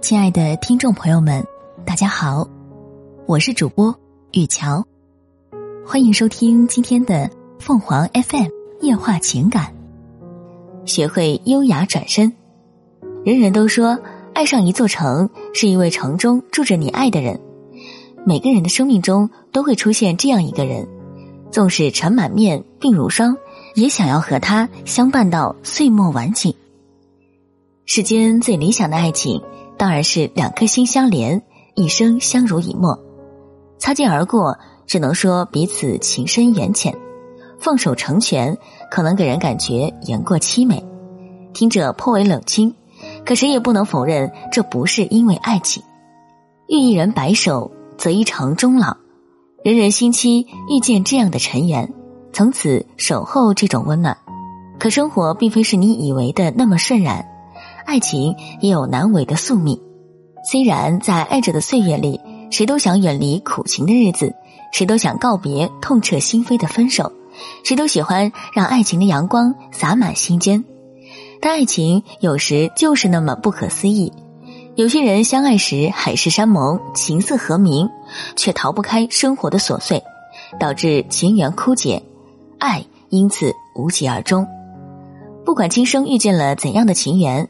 亲爱的听众朋友们，大家好，我是主播雨乔，欢迎收听今天的凤凰 FM 夜话情感。学会优雅转身，人人都说爱上一座城，是因为城中住着你爱的人。每个人的生命中都会出现这样一个人，纵使尘满面、鬓如霜，也想要和他相伴到岁末晚景。世间最理想的爱情，当然是两颗心相连，一生相濡以沫。擦肩而过，只能说彼此情深缘浅；放手成全，可能给人感觉言过凄美，听着颇为冷清。可谁也不能否认，这不是因为爱情。遇一人白首，则一城终老。人人心期遇见这样的尘缘，从此守候这种温暖。可生活并非是你以为的那么顺然。爱情也有难违的宿命，虽然在爱着的岁月里，谁都想远离苦情的日子，谁都想告别痛彻心扉的分手，谁都喜欢让爱情的阳光洒满心间。但爱情有时就是那么不可思议，有些人相爱时海誓山盟、琴瑟和鸣，却逃不开生活的琐碎，导致情缘枯竭，爱因此无疾而终。不管今生遇见了怎样的情缘，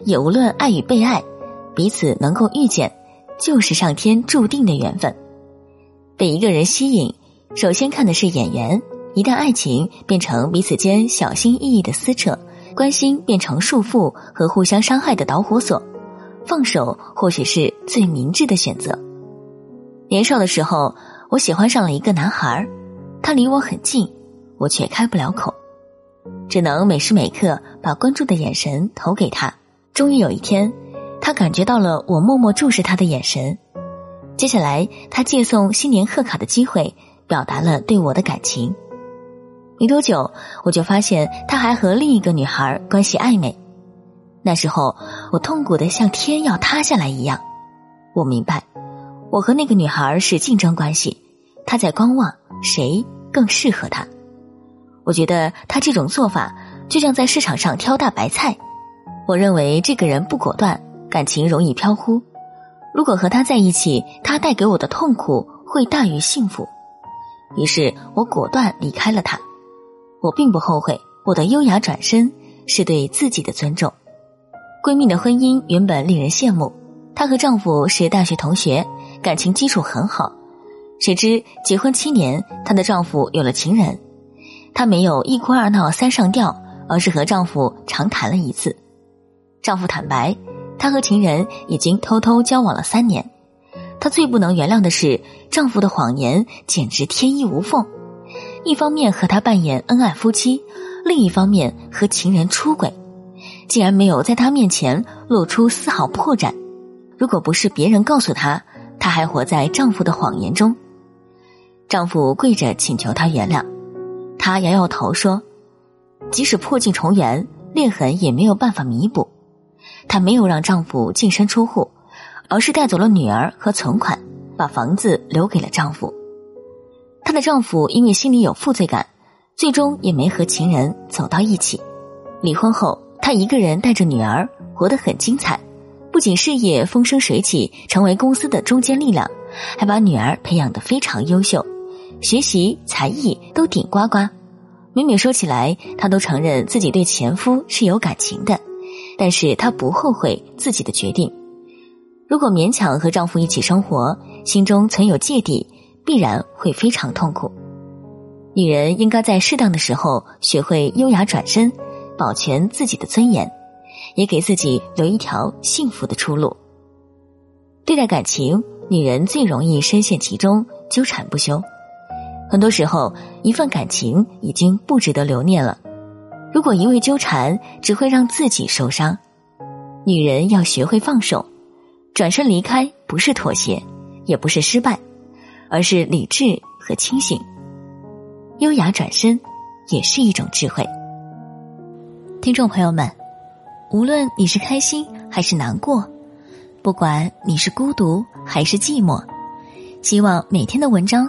也无论爱与被爱，彼此能够遇见，就是上天注定的缘分。被一个人吸引，首先看的是眼缘。一旦爱情变成彼此间小心翼翼的撕扯，关心变成束缚和互相伤害的导火索，放手或许是最明智的选择。年少的时候，我喜欢上了一个男孩，他离我很近，我却开不了口。只能每时每刻把关注的眼神投给他。终于有一天，他感觉到了我默默注视他的眼神。接下来，他借送新年贺卡的机会，表达了对我的感情。没多久，我就发现他还和另一个女孩关系暧昧。那时候，我痛苦的像天要塌下来一样。我明白，我和那个女孩是竞争关系，他在观望谁更适合他。我觉得他这种做法就像在市场上挑大白菜。我认为这个人不果断，感情容易飘忽。如果和他在一起，他带给我的痛苦会大于幸福。于是我果断离开了他。我并不后悔，我的优雅转身是对自己的尊重。闺蜜的婚姻原本令人羡慕，她和丈夫是大学同学，感情基础很好。谁知结婚七年，她的丈夫有了情人。她没有一哭二闹三上吊，而是和丈夫长谈了一次。丈夫坦白，她和情人已经偷偷交往了三年。她最不能原谅的是丈夫的谎言，简直天衣无缝。一方面和他扮演恩爱夫妻，另一方面和情人出轨，竟然没有在他面前露出丝毫破绽。如果不是别人告诉她，她还活在丈夫的谎言中。丈夫跪着请求她原谅。她摇摇头说：“即使破镜重圆，裂痕也没有办法弥补。”她没有让丈夫净身出户，而是带走了女儿和存款，把房子留给了丈夫。她的丈夫因为心里有负罪感，最终也没和情人走到一起。离婚后，她一个人带着女儿，活得很精彩，不仅事业风生水起，成为公司的中坚力量，还把女儿培养得非常优秀。学习才艺都顶呱呱，每每说起来，她都承认自己对前夫是有感情的，但是她不后悔自己的决定。如果勉强和丈夫一起生活，心中存有芥蒂，必然会非常痛苦。女人应该在适当的时候学会优雅转身，保全自己的尊严，也给自己留一条幸福的出路。对待感情，女人最容易深陷其中，纠缠不休。很多时候，一份感情已经不值得留念了。如果一味纠缠，只会让自己受伤。女人要学会放手，转身离开，不是妥协，也不是失败，而是理智和清醒。优雅转身，也是一种智慧。听众朋友们，无论你是开心还是难过，不管你是孤独还是寂寞，希望每天的文章。